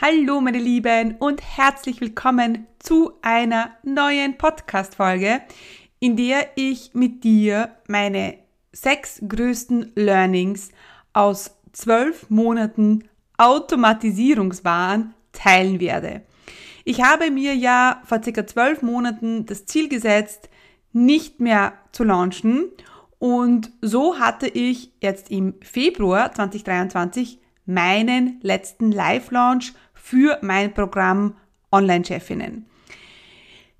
Hallo meine Lieben und herzlich willkommen zu einer neuen Podcast-Folge, in der ich mit dir meine sechs größten Learnings aus zwölf Monaten Automatisierungswahn teilen werde. Ich habe mir ja vor circa zwölf Monaten das Ziel gesetzt, nicht mehr zu launchen und so hatte ich jetzt im Februar 2023 meinen letzten Live-Launch für mein Programm Online-Chefinnen.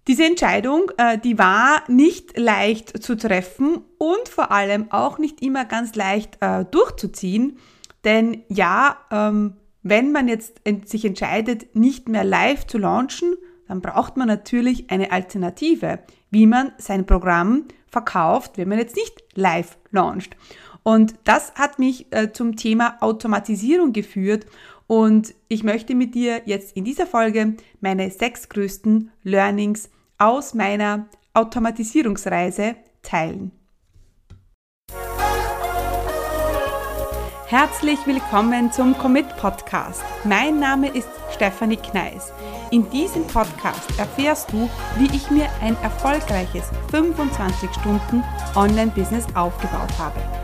Diese Entscheidung, äh, die war nicht leicht zu treffen und vor allem auch nicht immer ganz leicht äh, durchzuziehen. Denn ja, ähm, wenn man jetzt sich entscheidet, nicht mehr live zu launchen, dann braucht man natürlich eine Alternative, wie man sein Programm verkauft, wenn man jetzt nicht live launcht. Und das hat mich äh, zum Thema Automatisierung geführt und ich möchte mit dir jetzt in dieser Folge meine sechs größten Learnings aus meiner Automatisierungsreise teilen. Herzlich willkommen zum Commit Podcast. Mein Name ist Stefanie Kneis. In diesem Podcast erfährst du, wie ich mir ein erfolgreiches 25 Stunden Online-Business aufgebaut habe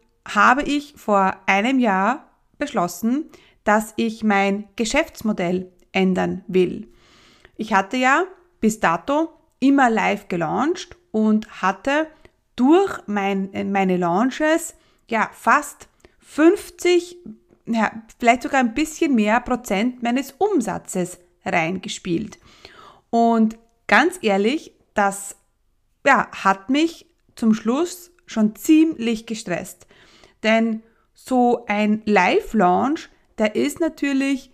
habe ich vor einem Jahr beschlossen, dass ich mein Geschäftsmodell ändern will. Ich hatte ja bis dato immer live gelauncht und hatte durch mein, meine Launches ja fast 50, ja, vielleicht sogar ein bisschen mehr Prozent meines Umsatzes reingespielt. Und ganz ehrlich, das ja, hat mich zum Schluss schon ziemlich gestresst. Denn so ein Live-Launch, der ist natürlich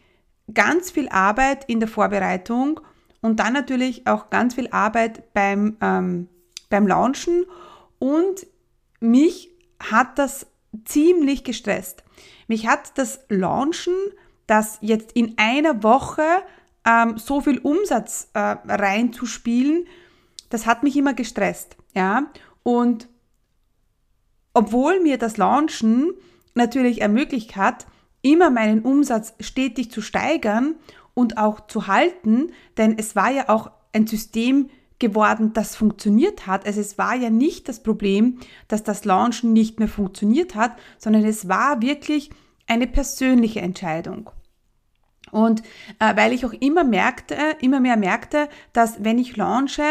ganz viel Arbeit in der Vorbereitung und dann natürlich auch ganz viel Arbeit beim, ähm, beim Launchen und mich hat das ziemlich gestresst. Mich hat das Launchen, das jetzt in einer Woche ähm, so viel Umsatz äh, reinzuspielen, das hat mich immer gestresst. Ja? Und obwohl mir das Launchen natürlich ermöglicht hat, immer meinen Umsatz stetig zu steigern und auch zu halten, denn es war ja auch ein System geworden, das funktioniert hat. Also es war ja nicht das Problem, dass das Launchen nicht mehr funktioniert hat, sondern es war wirklich eine persönliche Entscheidung. Und äh, weil ich auch immer merkte, immer mehr merkte, dass wenn ich launche,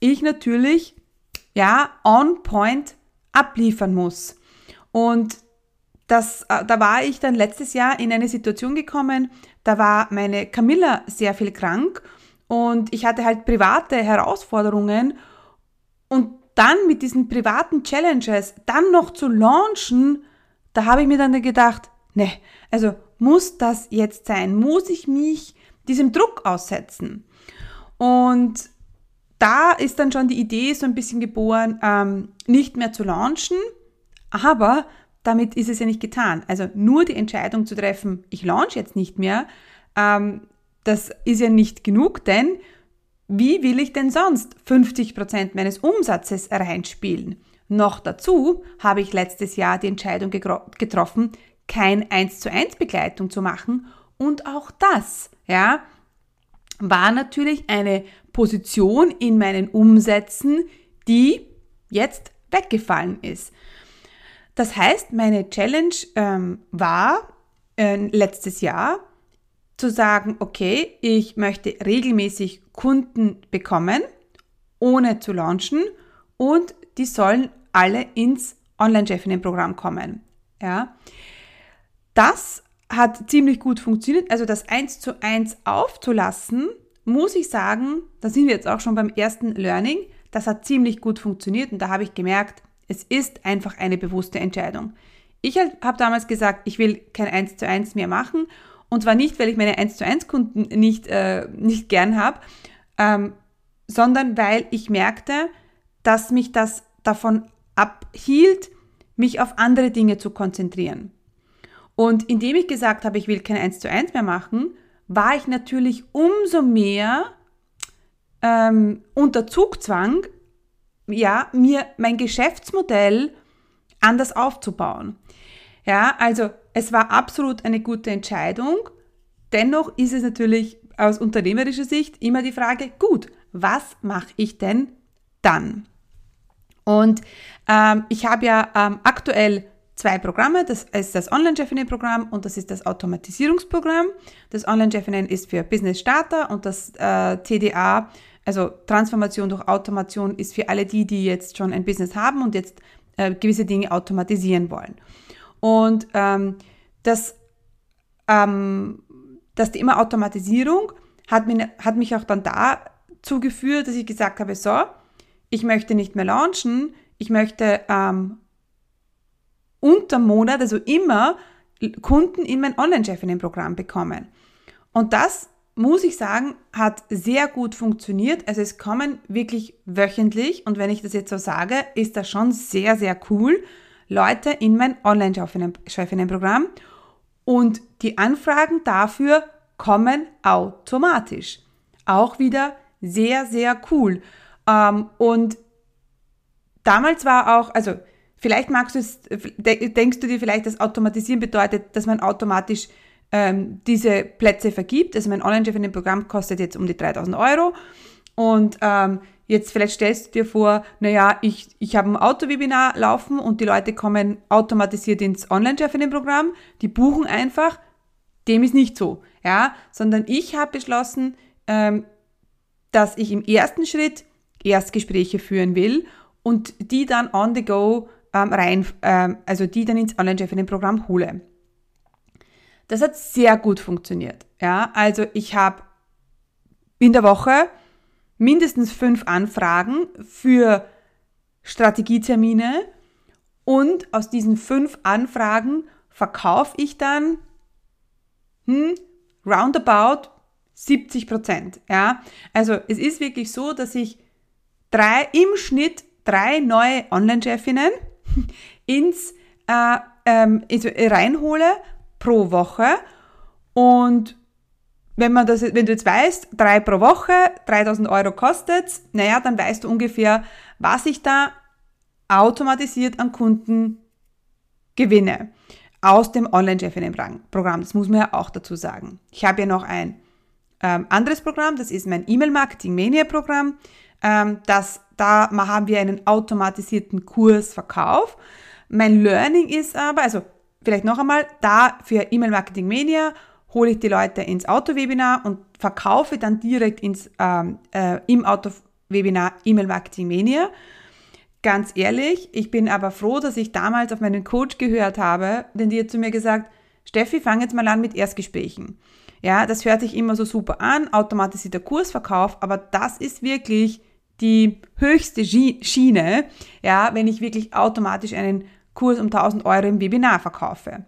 ich natürlich ja on point abliefern muss. Und das, äh, da war ich dann letztes Jahr in eine Situation gekommen, da war meine Camilla sehr viel krank und ich hatte halt private Herausforderungen und dann mit diesen privaten Challenges dann noch zu launchen, da habe ich mir dann gedacht, ne, also muss das jetzt sein? Muss ich mich diesem Druck aussetzen? Und da ist dann schon die Idee so ein bisschen geboren, ähm, nicht mehr zu launchen, aber damit ist es ja nicht getan. Also nur die Entscheidung zu treffen, ich launch jetzt nicht mehr, ähm, das ist ja nicht genug, denn wie will ich denn sonst 50% meines Umsatzes reinspielen? Noch dazu habe ich letztes Jahr die Entscheidung getroffen, kein 1 zu 1 Begleitung zu machen und auch das, ja, war natürlich eine Position in meinen Umsätzen, die jetzt weggefallen ist. Das heißt, meine Challenge ähm, war äh, letztes Jahr zu sagen, okay, ich möchte regelmäßig Kunden bekommen, ohne zu launchen und die sollen alle ins Online-Chefinnen-Programm kommen. Ja. Das hat ziemlich gut funktioniert. Also das eins zu eins aufzulassen, muss ich sagen, da sind wir jetzt auch schon beim ersten Learning. Das hat ziemlich gut funktioniert und da habe ich gemerkt, es ist einfach eine bewusste Entscheidung. Ich habe damals gesagt, ich will kein eins zu eins mehr machen Und zwar nicht, weil ich meine 1 zu 1 Kunden nicht, äh, nicht gern habe, ähm, sondern weil ich merkte, dass mich das davon abhielt, mich auf andere Dinge zu konzentrieren. Und indem ich gesagt habe, ich will kein 1 zu 1 mehr machen, war ich natürlich umso mehr ähm, unter Zugzwang, ja, mir mein Geschäftsmodell anders aufzubauen. Ja, also es war absolut eine gute Entscheidung. Dennoch ist es natürlich aus unternehmerischer Sicht immer die Frage, gut, was mache ich denn dann? Und ähm, ich habe ja ähm, aktuell zwei Programme. Das ist das Online-Chefinnen-Programm und das ist das Automatisierungsprogramm. Das Online-Chefinnen ist für Business Starter und das äh, TDA, also Transformation durch Automation, ist für alle die, die jetzt schon ein Business haben und jetzt äh, gewisse Dinge automatisieren wollen. Und ähm, das, ähm, das Thema Automatisierung hat, mir, hat mich auch dann dazu geführt, dass ich gesagt habe, so, ich möchte nicht mehr launchen, ich möchte ähm, unter Monat, also immer, Kunden in mein Online-Chefinnen-Programm bekommen. Und das, muss ich sagen, hat sehr gut funktioniert. Also es kommen wirklich wöchentlich, und wenn ich das jetzt so sage, ist das schon sehr, sehr cool, Leute in mein Online-Chefinnen-Programm. Und die Anfragen dafür kommen automatisch. Auch wieder sehr, sehr cool. Ähm, und damals war auch, also Vielleicht magst du es, denkst du dir vielleicht, dass Automatisieren bedeutet, dass man automatisch ähm, diese Plätze vergibt. Also mein Online-Chef in dem Programm kostet jetzt um die 3000 Euro. Und ähm, jetzt vielleicht stellst du dir vor, naja, ich, ich habe ein Auto-Webinar laufen und die Leute kommen automatisiert ins Online-Chef in dem Programm, die buchen einfach. Dem ist nicht so, ja, sondern ich habe beschlossen, ähm, dass ich im ersten Schritt Erstgespräche führen will und die dann on the go ähm, rein, ähm, also die dann ins Online-Chefinnen-Programm hole. Das hat sehr gut funktioniert. Ja, also ich habe in der Woche mindestens fünf Anfragen für Strategietermine und aus diesen fünf Anfragen verkaufe ich dann hm, roundabout 70 Prozent. Ja, also es ist wirklich so, dass ich drei im Schnitt drei neue Online-Chefinnen ins äh, ähm, also reinhole pro Woche. Und wenn man das, wenn du jetzt weißt, drei pro Woche, 3000 Euro kostet, naja, dann weißt du ungefähr, was ich da automatisiert an Kunden gewinne. Aus dem Online-Chefinnen-Programm. Das muss man ja auch dazu sagen. Ich habe ja noch ein ähm, anderes Programm, das ist mein E-Mail-Marketing-Mania-Programm. Ähm, das da haben wir einen automatisierten Kursverkauf. Mein Learning ist aber, also vielleicht noch einmal, da für E-Mail Marketing Mania hole ich die Leute ins Auto-Webinar und verkaufe dann direkt ins, ähm, äh, im Auto-Webinar E-Mail Marketing Mania. Ganz ehrlich, ich bin aber froh, dass ich damals auf meinen Coach gehört habe, denn die hat zu mir gesagt, Steffi, fang jetzt mal an mit Erstgesprächen. Ja, das hört sich immer so super an, automatisierter Kursverkauf, aber das ist wirklich die höchste Schiene, ja, wenn ich wirklich automatisch einen Kurs um 1000 Euro im Webinar verkaufe.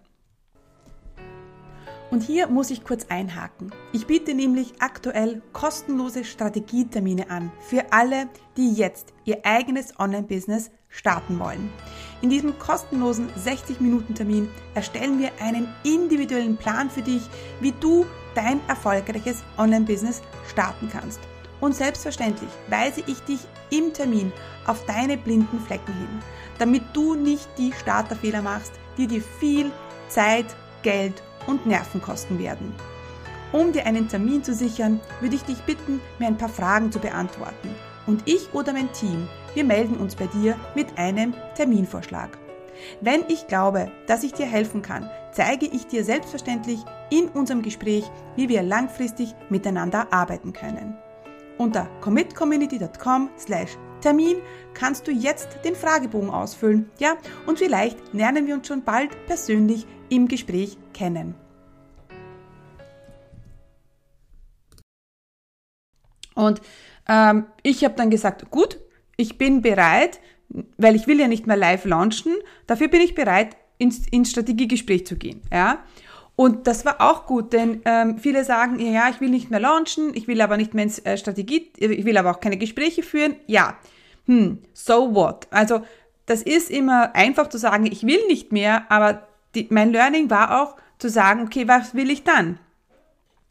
Und hier muss ich kurz einhaken. Ich biete nämlich aktuell kostenlose Strategietermine an für alle, die jetzt ihr eigenes Online-Business starten wollen. In diesem kostenlosen 60-Minuten-Termin erstellen wir einen individuellen Plan für dich, wie du dein erfolgreiches Online-Business starten kannst. Und selbstverständlich weise ich dich im Termin auf deine blinden Flecken hin, damit du nicht die Starterfehler machst, die dir viel Zeit, Geld und Nerven kosten werden. Um dir einen Termin zu sichern, würde ich dich bitten, mir ein paar Fragen zu beantworten. Und ich oder mein Team, wir melden uns bei dir mit einem Terminvorschlag. Wenn ich glaube, dass ich dir helfen kann, zeige ich dir selbstverständlich in unserem Gespräch, wie wir langfristig miteinander arbeiten können. Unter commitcommunity.com slash Termin kannst du jetzt den Fragebogen ausfüllen, ja, und vielleicht lernen wir uns schon bald persönlich im Gespräch kennen. Und ähm, ich habe dann gesagt, gut, ich bin bereit, weil ich will ja nicht mehr live launchen, dafür bin ich bereit, ins, ins Strategiegespräch zu gehen. Ja? Und das war auch gut, denn ähm, viele sagen, ja, ich will nicht mehr launchen, ich will aber nicht mehr äh, Strategie, ich will aber auch keine Gespräche führen. Ja, hm, so what? Also das ist immer einfach zu sagen, ich will nicht mehr, aber die, mein Learning war auch zu sagen, okay, was will ich dann?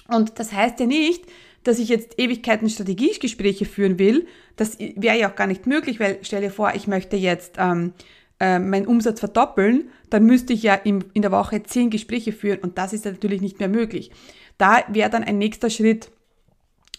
Und das heißt ja nicht, dass ich jetzt Ewigkeiten Strategiegespräche führen will. Das wäre ja auch gar nicht möglich, weil stell dir vor, ich möchte jetzt ähm, äh, meinen Umsatz verdoppeln, dann müsste ich ja in, in der Woche zehn Gespräche führen und das ist natürlich nicht mehr möglich. Da wäre dann ein nächster Schritt,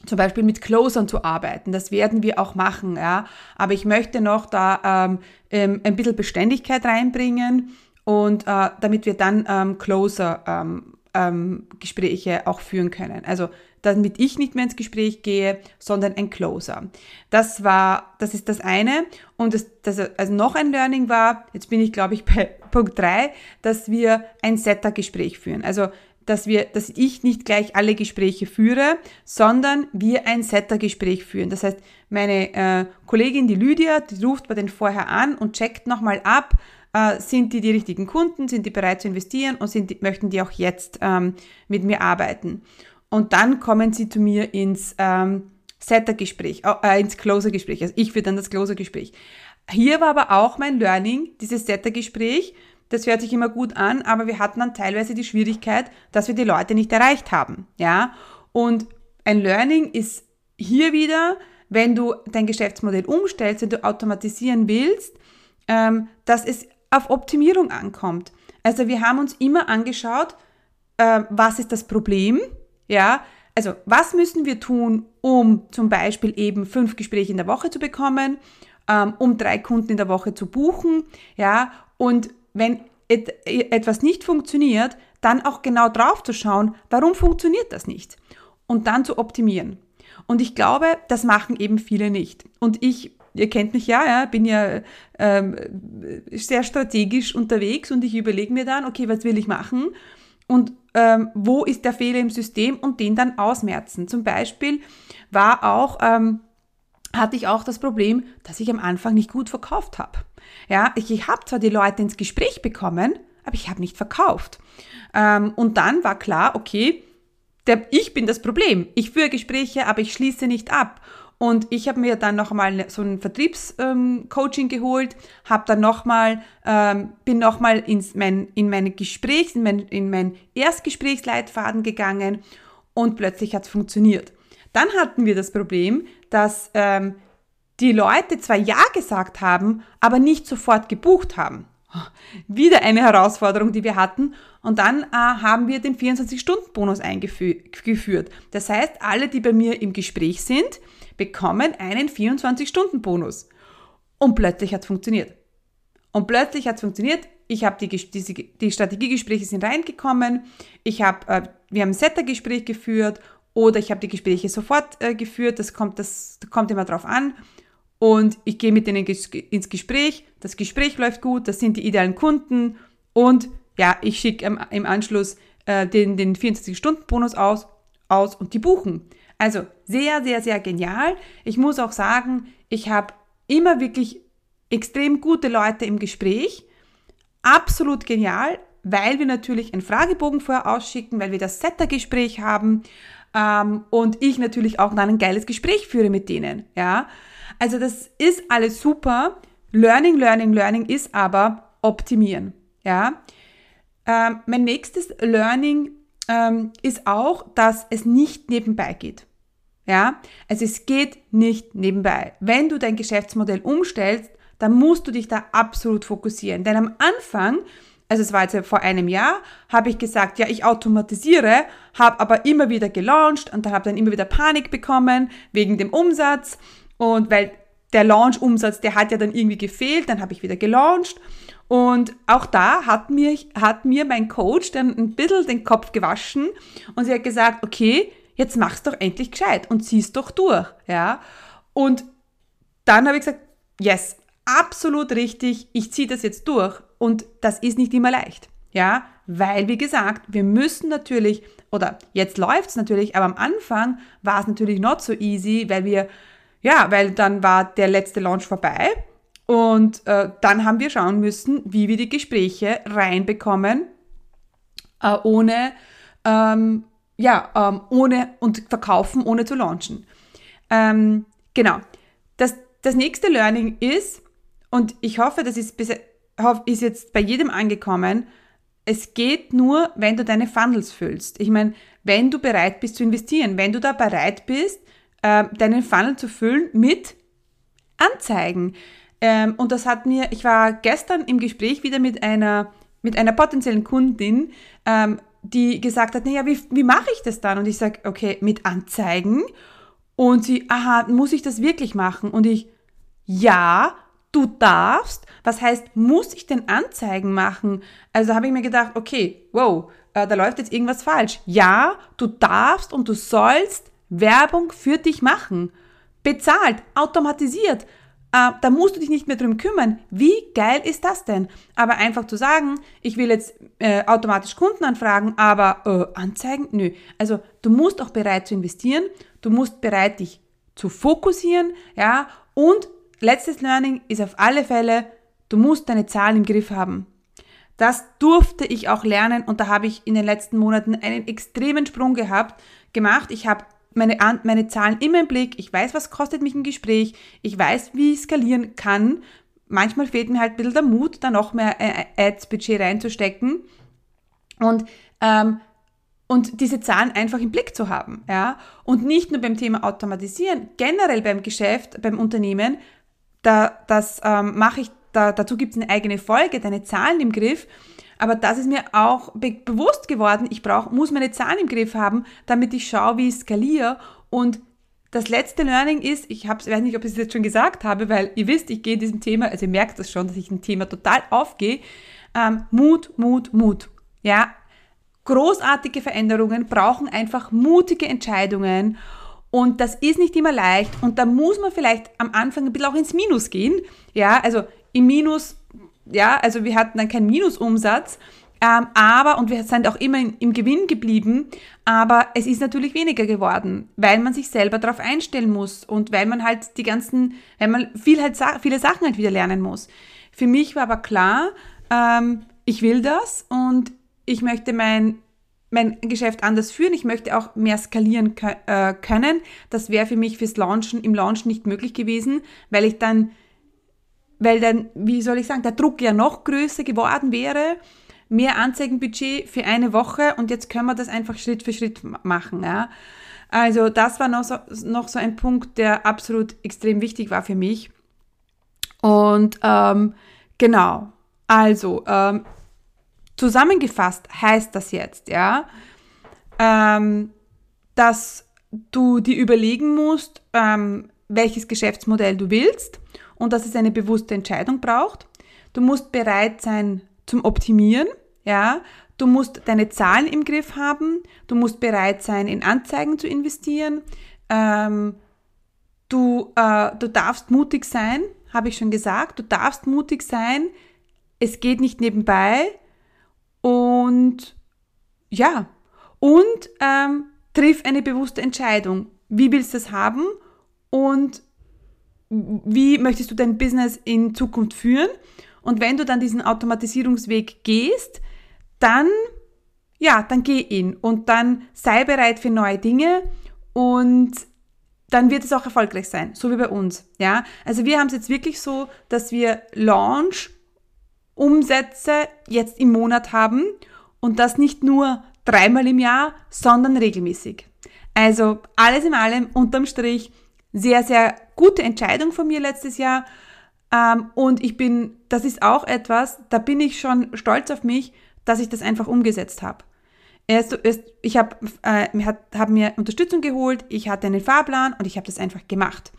zum Beispiel mit Closern zu arbeiten. Das werden wir auch machen, ja. Aber ich möchte noch da ähm, ähm, ein bisschen Beständigkeit reinbringen und äh, damit wir dann ähm, Closer ähm, ähm, Gespräche auch führen können. Also damit ich nicht mehr ins Gespräch gehe, sondern ein Closer. Das war, das ist das eine. Und das, das also noch ein Learning war, jetzt bin ich glaube ich bei Punkt drei, dass wir ein Setter-Gespräch führen. Also dass wir, dass ich nicht gleich alle Gespräche führe, sondern wir ein Setter-Gespräch führen. Das heißt, meine äh, Kollegin, die Lydia, die ruft bei den vorher an und checkt nochmal ab, äh, sind die die richtigen Kunden, sind die bereit zu investieren und sind die, möchten die auch jetzt ähm, mit mir arbeiten. Und dann kommen sie zu mir ins ähm, Setter-Gespräch, äh, ins Closer-Gespräch. Also ich führe dann das Closer-Gespräch. Hier war aber auch mein Learning, dieses Setter-Gespräch. Das hört sich immer gut an, aber wir hatten dann teilweise die Schwierigkeit, dass wir die Leute nicht erreicht haben. Ja? Und ein Learning ist hier wieder, wenn du dein Geschäftsmodell umstellst, wenn du automatisieren willst, ähm, dass es auf Optimierung ankommt. Also wir haben uns immer angeschaut, äh, was ist das Problem ja, also was müssen wir tun, um zum Beispiel eben fünf Gespräche in der Woche zu bekommen, ähm, um drei Kunden in der Woche zu buchen, ja, und wenn et etwas nicht funktioniert, dann auch genau drauf zu schauen, warum funktioniert das nicht und dann zu optimieren. Und ich glaube, das machen eben viele nicht. Und ich, ihr kennt mich ja, ja bin ja ähm, sehr strategisch unterwegs und ich überlege mir dann, okay, was will ich machen? Und ähm, wo ist der Fehler im System und den dann ausmerzen. Zum Beispiel war auch, ähm, hatte ich auch das Problem, dass ich am Anfang nicht gut verkauft habe. Ja, ich, ich habe zwar die Leute ins Gespräch bekommen, aber ich habe nicht verkauft. Ähm, und dann war klar, okay, der, ich bin das Problem. Ich führe Gespräche, aber ich schließe nicht ab. Und ich habe mir dann nochmal so ein Vertriebscoaching ähm, geholt, habe dann nochmal, ähm, bin nochmal ins mein, in meine Gesprächs, in mein, in mein Erstgesprächsleitfaden gegangen und plötzlich hat es funktioniert. Dann hatten wir das Problem, dass ähm, die Leute zwar Ja gesagt haben, aber nicht sofort gebucht haben. Wieder eine Herausforderung, die wir hatten. Und dann äh, haben wir den 24-Stunden-Bonus eingeführt. Das heißt, alle, die bei mir im Gespräch sind, bekommen einen 24-Stunden-Bonus. Und plötzlich hat es funktioniert. Und plötzlich hat es funktioniert. Ich habe die, die, die Strategiegespräche sind reingekommen. Ich habe, äh, wir haben ein Setter-Gespräch geführt oder ich habe die Gespräche sofort äh, geführt. Das kommt, das kommt immer drauf an. Und ich gehe mit denen ins Gespräch. Das Gespräch läuft gut. Das sind die idealen Kunden. Und ja, ich schicke im, im, Anschluss äh, den, den 24-Stunden-Bonus aus, aus und die buchen. Also sehr, sehr, sehr genial. Ich muss auch sagen, ich habe immer wirklich extrem gute Leute im Gespräch. Absolut genial, weil wir natürlich einen Fragebogen vorher ausschicken, weil wir das Setter-Gespräch haben ähm, und ich natürlich auch dann ein geiles Gespräch führe mit denen. Ja, also das ist alles super. Learning, Learning, Learning ist aber optimieren. Ja, ähm, mein nächstes Learning ähm, ist auch, dass es nicht nebenbei geht. Ja, also es geht nicht nebenbei. Wenn du dein Geschäftsmodell umstellst, dann musst du dich da absolut fokussieren. Denn am Anfang, also es war jetzt vor einem Jahr, habe ich gesagt, ja, ich automatisiere, habe aber immer wieder gelauncht und dann habe dann immer wieder Panik bekommen wegen dem Umsatz und weil der Launch-Umsatz, der hat ja dann irgendwie gefehlt, dann habe ich wieder gelauncht und auch da hat mir, hat mir mein Coach dann ein bisschen den Kopf gewaschen und sie hat gesagt, okay, jetzt mach's doch endlich gescheit und zieh's doch durch, ja. Und dann habe ich gesagt, yes, absolut richtig, ich ziehe das jetzt durch und das ist nicht immer leicht, ja, weil wie gesagt, wir müssen natürlich oder jetzt läuft's natürlich, aber am Anfang war es natürlich not so easy, weil wir ja, weil dann war der letzte Launch vorbei und äh, dann haben wir schauen müssen, wie wir die Gespräche reinbekommen äh, ohne, ähm, ja, ähm, ohne und verkaufen, ohne zu launchen. Ähm, genau. Das, das nächste Learning ist, und ich hoffe, das ist, bis, ist jetzt bei jedem angekommen, es geht nur, wenn du deine Funnels füllst. Ich meine, wenn du bereit bist zu investieren, wenn du da bereit bist, äh, deinen Funnel zu füllen mit Anzeigen. Ähm, und das hat mir, ich war gestern im Gespräch wieder mit einer, mit einer potenziellen Kundin, ähm, die gesagt hat, naja, wie, wie mache ich das dann? Und ich sage, okay, mit Anzeigen. Und sie, aha, muss ich das wirklich machen? Und ich, ja, du darfst. Was heißt, muss ich denn Anzeigen machen? Also habe ich mir gedacht, okay, wow, äh, da läuft jetzt irgendwas falsch. Ja, du darfst und du sollst Werbung für dich machen. Bezahlt, automatisiert. Äh, da musst du dich nicht mehr drum kümmern. Wie geil ist das denn? Aber einfach zu sagen, ich will jetzt äh, automatisch Kunden anfragen, aber äh, Anzeigen, nö. Also du musst auch bereit zu investieren, du musst bereit dich zu fokussieren, ja, und letztes Learning ist auf alle Fälle, du musst deine Zahlen im Griff haben. Das durfte ich auch lernen und da habe ich in den letzten Monaten einen extremen Sprung gehabt, gemacht. Ich habe meine, meine Zahlen immer im Blick. Ich weiß, was kostet mich ein Gespräch. Ich weiß, wie ich skalieren kann. Manchmal fehlt mir halt ein bisschen der Mut, da noch mehr äh, Ads-Budget reinzustecken. Und ähm, und diese Zahlen einfach im Blick zu haben, ja. Und nicht nur beim Thema Automatisieren, generell beim Geschäft, beim Unternehmen, da, das ähm, mache ich, da, dazu gibt es eine eigene Folge, deine Zahlen im Griff. Aber das ist mir auch be bewusst geworden, ich brauch, muss meine Zahlen im Griff haben, damit ich schaue, wie ich skaliere. Und das letzte Learning ist, ich hab's, weiß nicht, ob ich es jetzt schon gesagt habe, weil ihr wisst, ich gehe diesem Thema, also ihr merkt das schon, dass ich ein Thema total aufgehe. Ähm, Mut, Mut, Mut. Ja, großartige Veränderungen brauchen einfach mutige Entscheidungen und das ist nicht immer leicht und da muss man vielleicht am Anfang ein bisschen auch ins Minus gehen. Ja, also im Minus, ja, also wir hatten dann keinen Minusumsatz, ähm, aber, und wir sind auch immer in, im Gewinn geblieben, aber es ist natürlich weniger geworden, weil man sich selber darauf einstellen muss und weil man halt die ganzen, weil man viel halt, viele Sachen halt wieder lernen muss. Für mich war aber klar, ähm, ich will das und ich möchte mein mein Geschäft anders führen. Ich möchte auch mehr skalieren äh, können. Das wäre für mich fürs Launchen im Launch nicht möglich gewesen, weil ich dann, weil dann, wie soll ich sagen, der Druck ja noch größer geworden wäre. Mehr Anzeigenbudget für eine Woche und jetzt können wir das einfach Schritt für Schritt machen. Ja. Also das war noch so, noch so ein Punkt, der absolut extrem wichtig war für mich. Und ähm, genau, also ähm, Zusammengefasst heißt das jetzt, ja, ähm, dass du dir überlegen musst, ähm, welches Geschäftsmodell du willst und dass es eine bewusste Entscheidung braucht. Du musst bereit sein zum Optimieren, ja. Du musst deine Zahlen im Griff haben. Du musst bereit sein, in Anzeigen zu investieren. Ähm, du, äh, du darfst mutig sein, habe ich schon gesagt. Du darfst mutig sein. Es geht nicht nebenbei. Und ja, und ähm, triff eine bewusste Entscheidung. Wie willst du das haben und wie möchtest du dein Business in Zukunft führen? Und wenn du dann diesen Automatisierungsweg gehst, dann, ja, dann geh ihn und dann sei bereit für neue Dinge und dann wird es auch erfolgreich sein, so wie bei uns, ja. Also wir haben es jetzt wirklich so, dass wir Launch Umsätze jetzt im Monat haben und das nicht nur dreimal im Jahr, sondern regelmäßig. Also alles in allem unterm Strich sehr, sehr gute Entscheidung von mir letztes Jahr. Ähm, und ich bin, das ist auch etwas, da bin ich schon stolz auf mich, dass ich das einfach umgesetzt habe. Ich habe äh, hab mir Unterstützung geholt, ich hatte einen Fahrplan und ich habe das einfach gemacht.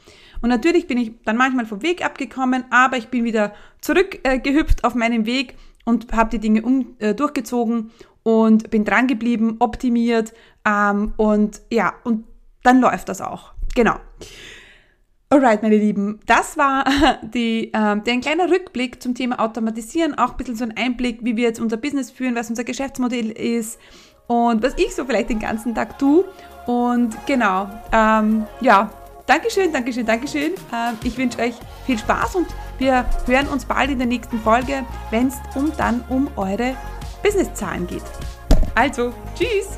Und natürlich bin ich dann manchmal vom Weg abgekommen, aber ich bin wieder zurückgehüpft äh, auf meinem Weg und habe die Dinge um, äh, durchgezogen und bin dran geblieben, optimiert ähm, und ja, und dann läuft das auch. Genau. Alright, meine Lieben, das war die, äh, der ein kleiner Rückblick zum Thema Automatisieren, auch ein bisschen so ein Einblick, wie wir jetzt unser Business führen, was unser Geschäftsmodell ist und was ich so vielleicht den ganzen Tag tue. Und genau, ähm, ja, Dankeschön, Dankeschön, Dankeschön. Ähm, ich wünsche euch viel Spaß und wir hören uns bald in der nächsten Folge, wenn es um dann um eure Businesszahlen geht. Also, tschüss!